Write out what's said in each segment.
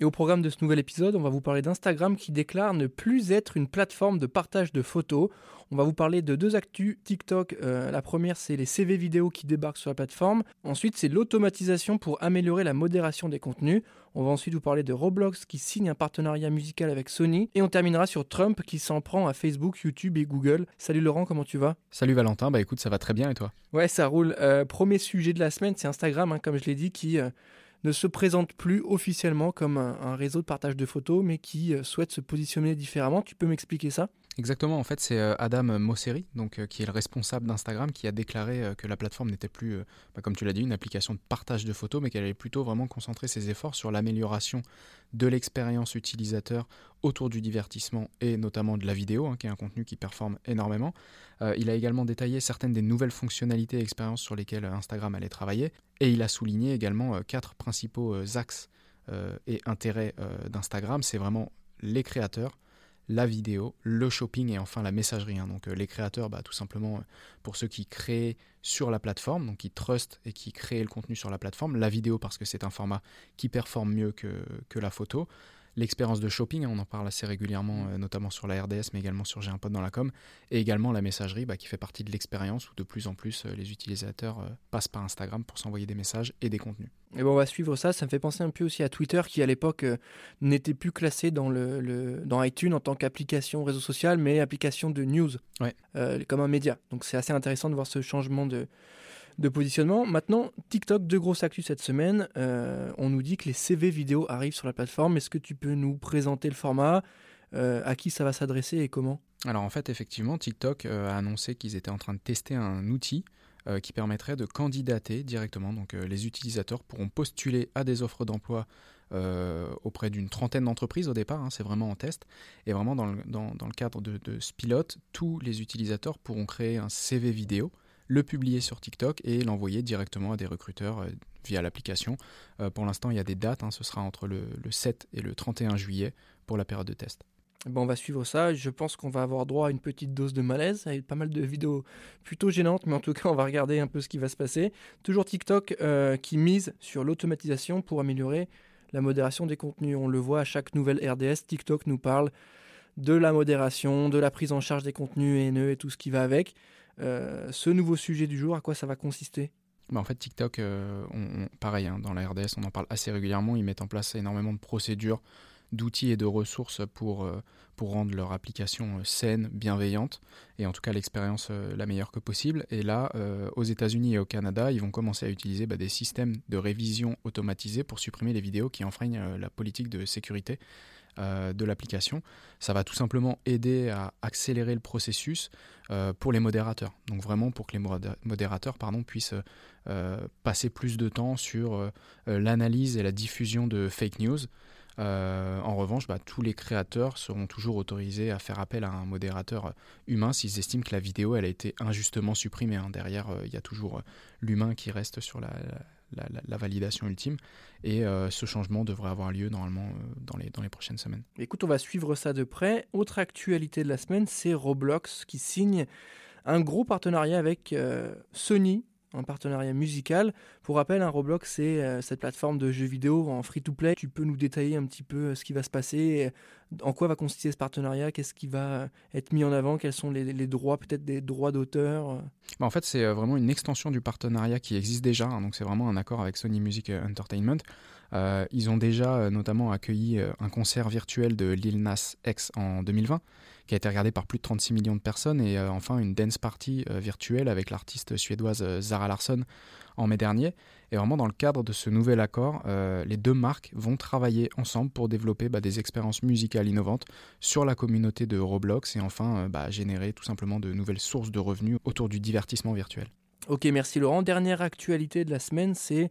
et au programme de ce nouvel épisode, on va vous parler d'Instagram qui déclare ne plus être une plateforme de partage de photos. On va vous parler de deux actus TikTok. Euh, la première, c'est les CV vidéo qui débarquent sur la plateforme. Ensuite, c'est l'automatisation pour améliorer la modération des contenus. On va ensuite vous parler de Roblox qui signe un partenariat musical avec Sony. Et on terminera sur Trump qui s'en prend à Facebook, YouTube et Google. Salut Laurent, comment tu vas? Salut Valentin, bah écoute, ça va très bien et toi? Ouais, ça roule. Euh, premier sujet de la semaine, c'est Instagram, hein, comme je l'ai dit, qui... Euh, ne se présente plus officiellement comme un, réseau de partage de photos, mais qui euh, souhaite se positionner différemment. Tu peux m'expliquer ça? Exactement, en fait c'est euh, Adam Mosseri, donc, euh, qui est le responsable d'Instagram, qui a déclaré que la plateforme n'était plus, bah, comme tu l'as dit, une application de partage de photos, mais qu'elle allait plutôt vraiment concentrer ses efforts sur l'amélioration de l'expérience utilisateur autour du divertissement et notamment de la vidéo, hein, qui est un contenu qui performe énormément. il a également détaillé certaines des nouvelles fonctionnalités et expériences sur lesquelles Instagram allait travailler, et il a souligné également quatre principaux axes et intérêts d'Instagram, c'est vraiment les créateurs, la vidéo, le shopping et enfin la messagerie. Hein. Donc euh, les créateurs, bah, tout simplement euh, pour ceux qui créent sur la plateforme, donc qui trustent et qui créent le contenu sur la plateforme. La vidéo parce que c'est un format qui performe mieux que, que la photo l'expérience de shopping, hein, on en parle assez régulièrement, euh, notamment sur la RDS, mais également sur J'ai un pote dans la com, et également la messagerie bah, qui fait partie de l'expérience où de plus en plus euh, les utilisateurs euh, passent par Instagram pour s'envoyer des messages et des contenus. Et bon, on va suivre ça. Ça me fait penser un peu aussi à Twitter qui, à l'époque, n'était plus classé dans, le, dans iTunes en tant qu'application réseau social, mais application de news, comme un média. Donc c'est assez intéressant de voir ce changement de, de positionnement. Maintenant, TikTok, deux grosses actus cette semaine. Euh, on nous dit que les CV vidéo arrivent sur la plateforme. Est-ce que tu peux nous présenter le format euh, À qui ça va s'adresser et comment? Alors en fait, effectivement, TikTok euh, a annoncé qu'ils étaient en train de tester un outil qui permettrait de candidater directement. Donc les utilisateurs pourront postuler à des offres d'emploi auprès d'une trentaine d'entreprises au départ, hein, c'est vraiment en test. Et vraiment dans le, cadre de, ce pilote, tous les utilisateurs pourront créer un CV vidéo le publier sur TikTok et l'envoyer directement à des recruteurs euh, via l'application. Euh, pour l'instant, il y a des dates, hein, ce sera entre le, 7 et le 31 juillet pour la période de test. Bon, on va suivre ça. Je pense qu'on va avoir droit à une petite dose de malaise avec pas mal de vidéos plutôt gênantes, mais en tout cas, on va regarder un peu ce qui va se passer. Toujours TikTok euh, qui mise sur l'automatisation pour améliorer la modération des contenus. On le voit à chaque nouvelle RDS, TikTok nous parle de la modération, de la prise en charge des contenus haineux et tout ce qui va avec. Euh, ce nouveau sujet du jour, à quoi ça va consister? Bah en fait, TikTok, euh, pareil, hein, dans la RDS, on en parle assez régulièrement. Ils mettent en place énormément de procédures, d'outils et de ressources pour, euh, pour rendre leur application saine, bienveillante, et en tout cas l'expérience la meilleure que possible. Et là, aux États-Unis et au Canada, ils vont commencer à utiliser bah, des systèmes de révision automatisés pour supprimer les vidéos qui enfreignent la politique de sécurité euh, de l'application. Ça va tout simplement aider à accélérer le processus euh, pour les modérateurs. Donc vraiment pour que les modérateurs pardon, puissent euh, passer plus de temps sur l'analyse et la diffusion de fake news. En revanche, bah, tous les créateurs seront toujours autorisés à faire appel à un modérateur humain s'ils estiment que la vidéo a été injustement supprimée. Hein. Derrière, il y a toujours l'humain qui reste sur la, validation ultime. Et euh, ce changement devrait avoir lieu normalement euh, dans, les, dans les prochaines semaines. Écoute, on va suivre ça de près. Autre actualité de la semaine, c'est Roblox qui signe un gros partenariat avec euh, Sony un partenariat musical. Pour rappel, un Roblox, c'est euh, cette plateforme de jeux vidéo en free-to-play. Tu peux nous détailler un petit peu euh, ce qui va se passer, en quoi va consister ce partenariat, qu'est-ce qui va être mis en avant, quels sont les, droits, peut-être des droits d'auteur? Euh bah, En fait, c'est vraiment une extension du partenariat qui existe déjà. Hein. donc, c'est vraiment un accord avec Sony Music Entertainment. ils ont déjà notamment accueilli un concert virtuel de Lil Nas X en 2020 qui a été regardé par plus de 36 millions de personnes, et euh, enfin une dance party euh, virtuelle avec l'artiste suédoise euh, Zara Larsson en mai dernier. Et vraiment dans le cadre de ce nouvel accord, les deux marques vont travailler ensemble pour développer bah, des expériences musicales innovantes sur la communauté de Roblox et enfin bah, générer tout simplement de nouvelles sources de revenus autour du divertissement virtuel. Ok, merci Laurent. Dernière actualité de la semaine, c'est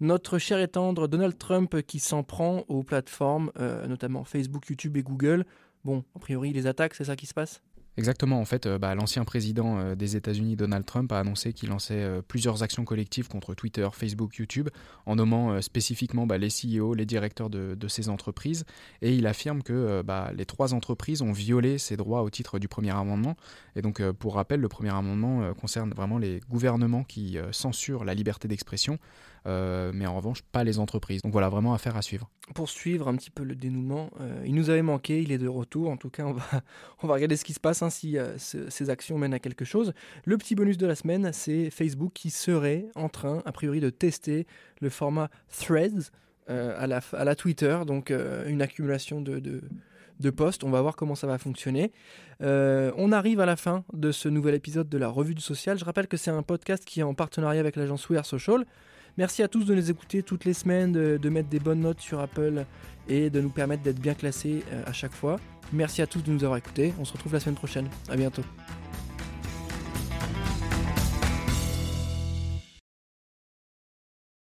notre cher et tendre Donald Trump qui s'en prend aux plateformes, notamment Facebook, YouTube et Google, Bon, a priori, les attaques, c'est ça qui se passe? Exactement, en fait, euh, bah, l'ancien président euh, des États-Unis, Donald Trump, a annoncé qu'il lançait euh, plusieurs actions collectives contre Twitter, Facebook, YouTube, en nommant spécifiquement bah, les CEO, les directeurs de, ces entreprises, et il affirme que bah, les trois entreprises ont violé ces droits au titre du premier amendement. Et donc, pour rappel, le premier amendement concerne vraiment les gouvernements qui censurent la liberté d'expression, mais en revanche pas les entreprises. Donc voilà, vraiment affaire à suivre. Pour suivre un petit peu le dénouement, il nous avait manqué, il est de retour. En tout cas, on va, on va regarder ce qui se passe. Hein, si euh, ces actions mènent à quelque chose. Le petit bonus de la semaine, c'est Facebook qui serait en train, a priori, de tester le format Threads euh, à, la, Twitter, donc euh, une accumulation de, de, posts. On va voir comment ça va fonctionner. on arrive à la fin de ce nouvel épisode de la Revue du Social. Je rappelle que c'est un podcast qui est en partenariat avec l'agence We Social. Merci à tous de nous écouter toutes les semaines, de, mettre des bonnes notes sur Apple et de nous permettre d'être bien classés à chaque fois. Merci à tous de nous avoir écoutés. On se retrouve la semaine prochaine. À bientôt.